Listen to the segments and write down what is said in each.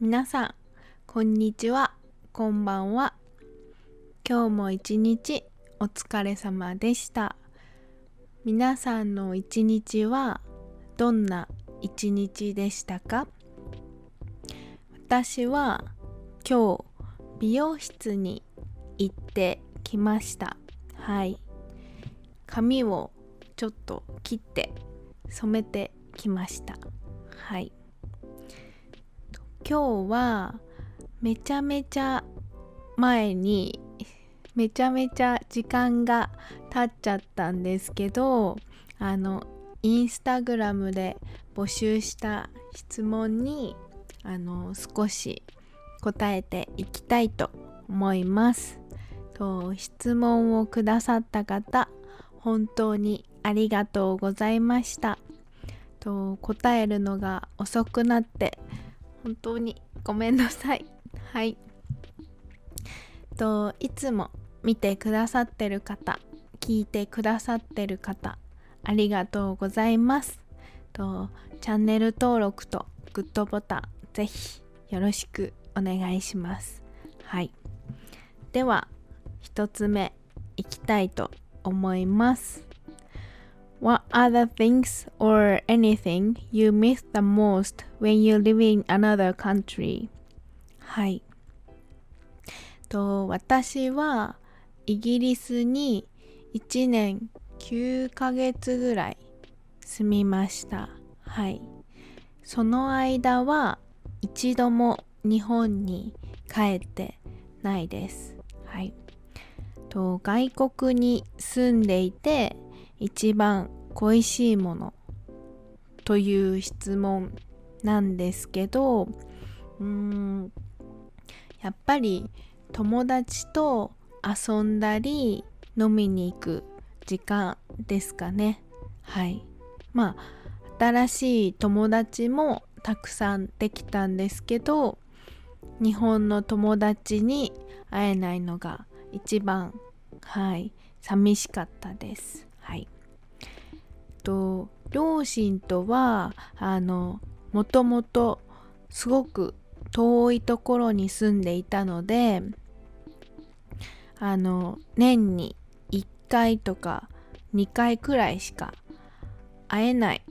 皆さんこんにちは。こんばんは。今日も一日お疲れ様でした。皆さんの一日はどんな一日でしたか？私は今日美容室に行ってきました。はい。髪をちょっと切って染めてきました。はい。今日はめちゃめちゃ前にめちゃめちゃ時間が経っちゃったんですけどあのインスタグラムで募集した質問にあの少し答えていきたいと思います。と質問をくださった方本当にありがとうございました。と答えるのが遅くなって本当にごめんなさい。はい。といつも見てくださってる方聞いてくださってる方ありがとうございます。とチャンネル登録とグッドボタンぜひよろしくお願いします。はい。では一つ目いきたいと思います What are the things or anything you miss the most when you live in another country? はいと私はイギリスに1年9ヶ月ぐらい住みましたはいその間は一度も日本に帰ってないですはいと外国に住んでいて一番恋しいものという質問なんですけどうーんやっぱり友達と遊んだり飲みに行く時間ですかね。はい。まあ新しい友達もたくさんできたんですけど日本の友達に会えないのが一番はい寂しかったです。はい。と両親とはあのもともとすごく遠いところに住んでいたのであの年に1回とか2回くらいしか会えない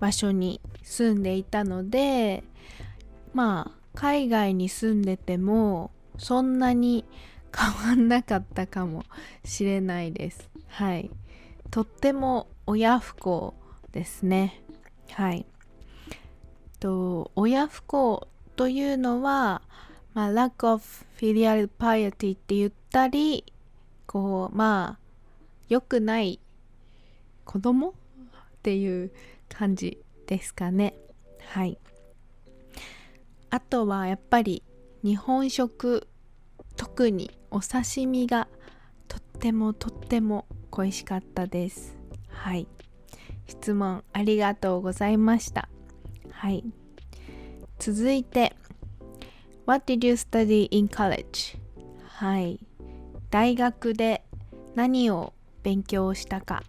場所に住んでいたのでまあ海外に住んでてもそんなに変わんなかったかもしれないです。はい。とっても親不孝ですね。はい。と親不孝というのは、まあ、lack of filial piety って言ったりこうまあ良くない子供っていう感じですかね。はい。あとはやっぱり日本食特にお刺身がとってもとっても恋しかったです。はい。質問ありがとうございました。はい。続いて What did you study in college? はい。大学で何を勉強したか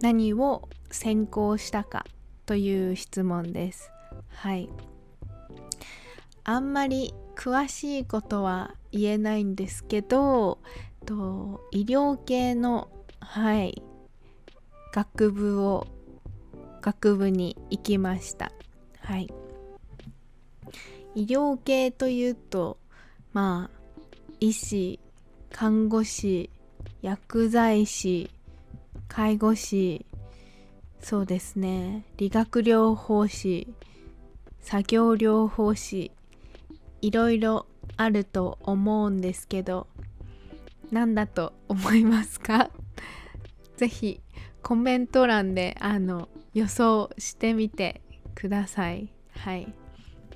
何を専攻したかという質問です。はい。あんまり詳しいことは言えないんですけどと医療系のはい学部を学部に行きました。はい。医療系というとまあ医師看護師薬剤師介護士そうですね。理学療法士作業療法士いろいろあると思うんですけど何だと思いますか？ぜひコメント欄であの予想してみてください。はい。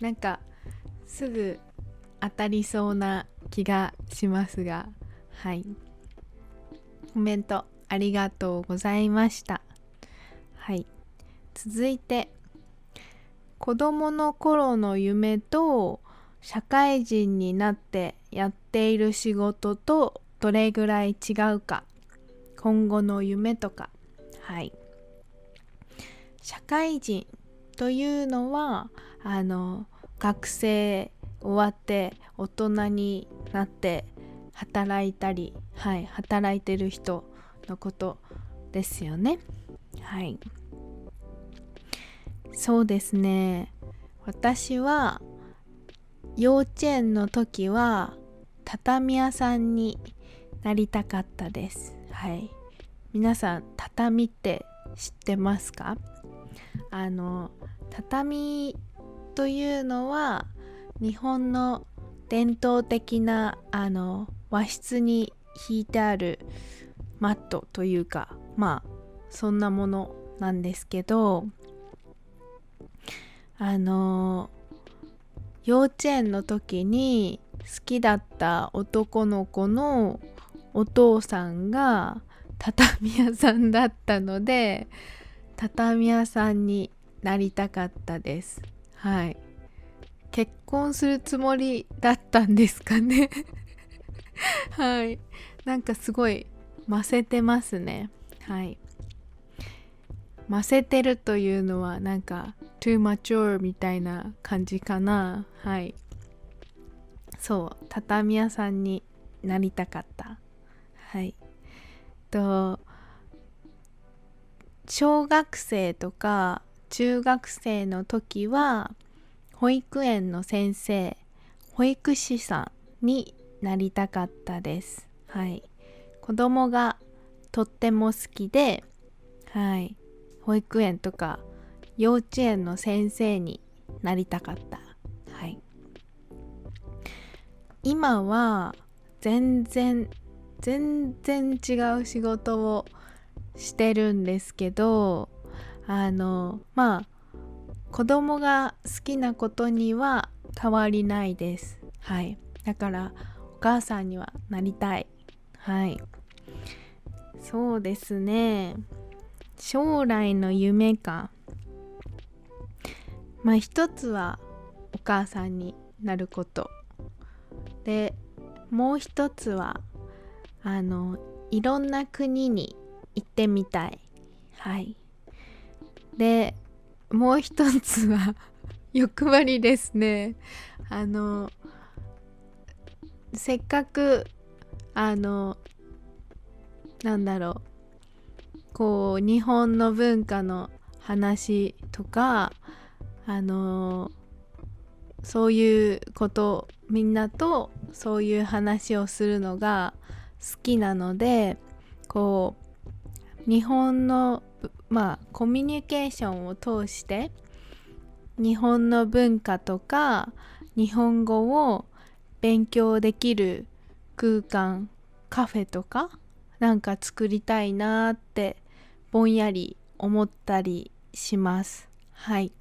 なんかすぐ当たりそうな気がしますが。はい。コメントありがとうございました。はい。続いて子供の頃の夢と社会人になってやっている仕事とどれぐらい違うか。今後の夢とか。はい。社会人というのはあの学生終わって大人になって働いたりはい働いてる人のことですよね。はい。そうですね。私は幼稚園の時は畳屋さんになりたかったです。はい。皆さん畳って知ってますか？あの畳というのは日本の伝統的なあの和室に引いてあるマットというかまあそんなものなんですけどあの幼稚園の時に好きだった男の子のお父さんが畳屋さんだったので畳屋さんになりたかったです。はい。結婚するつもりだったんですかね。はい。なんかすごいませてますね。はい。ませてるというのはなんか too mature みたいな感じかな。はい。そう。畳屋さんになりたかった。はい。と小学生とか中学生の時は保育園の先生保育士さんになりたかったです。はい。子供がとっても好きではい。保育園とか幼稚園の先生になりたかった。はい。今は全然全然違う仕事をしてるんですけどあのまあ子供が好きなことには変わりないです。はい。だからお母さんにはなりたい。はい。そうですね。将来の夢か。まあ一つはお母さんになること。でもう一つはあのいろんな国に行ってみたい。はい。でもう一つは 欲張りですね。あのせっかくあのなんだろう。こう日本の文化の話とかあのそういうことみんなとそういう話をするのが好きなのでこう日本のまあコミュニケーションを通して日本の文化とか日本語を勉強できる空間カフェとかなんか作りたいなってぼんやり思ったりします。はい。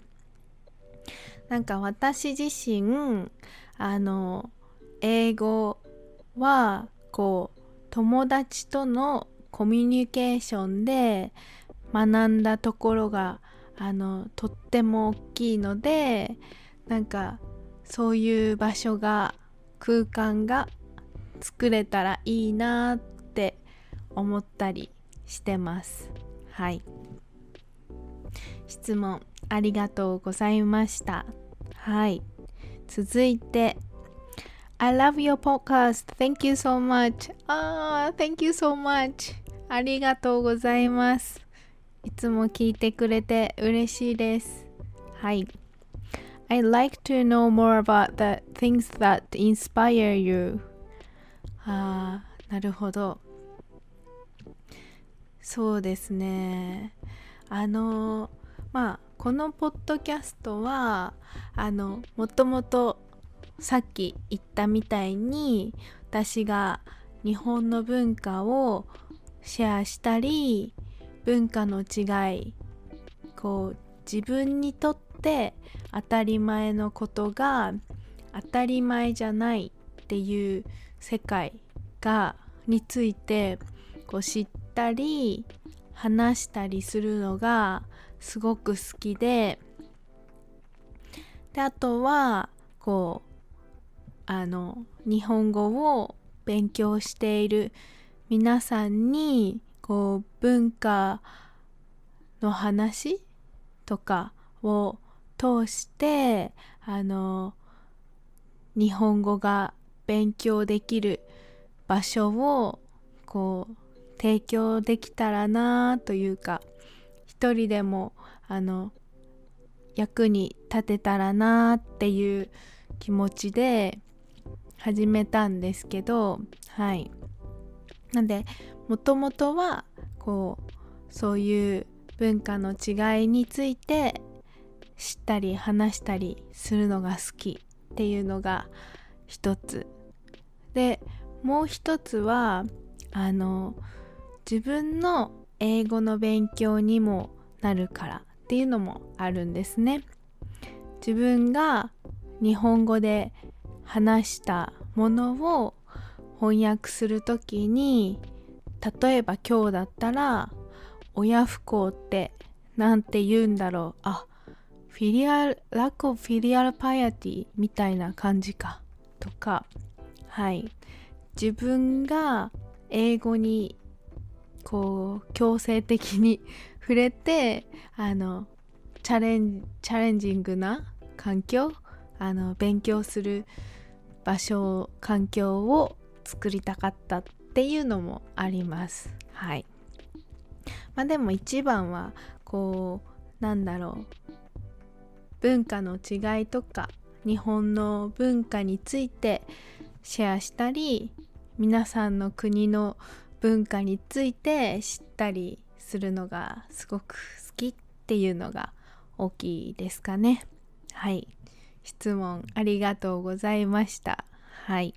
なんか私自身あの英語はこう友達とのコミュニケーションで学んだところがあのとっても大きいのでなんかそういう場所が空間が作れたらいいなって思ったりしてます。はい質問ありがとうございましたはい続いて I love your podcast. Thank you so much. Ah, thank you so much. ありがとうございます。いつも聞いてくれて嬉しいです。はい。I'd like to know more about the things that inspire you. ああ、なるほど。そうですね。あの、まあ、このポッドキャストは、あの、もともとさっき言ったみたいに私が日本の文化をシェアしたり文化の違いこう自分にとって当たり前のことが当たり前じゃないっていう世界がについてこう知ってたり話したりするのがすごく好きでであとはこうあの日本語を勉強している皆さんにこう文化の話とかを通してあの日本語が勉強できる場所をこう提供できたらなというか一人でもあの役に立てたらなっていう気持ちで始めたんですけどはい。なんでもともとはこうそういう文化の違いについて知ったり話したりするのが好きっていうのが一つ。でもう一つはあの自分の英語の勉強にもなるからっていうのもあるんですね。自分が日本語で話したものを翻訳する時に例えば今日だったら親不孝ってなんて言うんだろう。あフィリアルラックフィリアルパイアティみたいな感じか。とかはい。自分が英語にこう強制的に 触れてあのチャレンチャレンジングな環境あの勉強する場所環境を作りたかったっていうのもあります。はい。まあでも一番はこうなんだろう。文化の違いとか日本の文化についてシェアしたり皆さんの国の文化について知ったりするのがすごく好きっていうのが大きいですかね。はい。質問ありがとうございました。はい。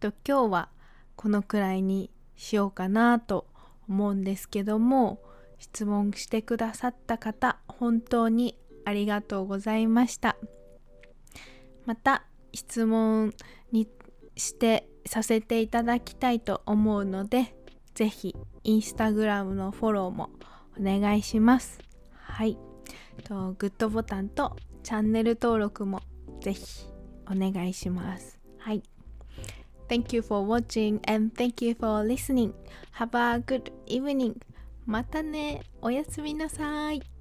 と今日はこのくらいにしようかなと思うんですけども質問してくださった方本当にありがとうございました。また質問にしてさせていただきたいと思うので是非インスタグラムのフォローもお願いしますはいとグッドボタンとチャンネル登録もぜひお願いしますはい Thank you for watching and thank you for listening. Have a good evening. またね。おやすみなさい。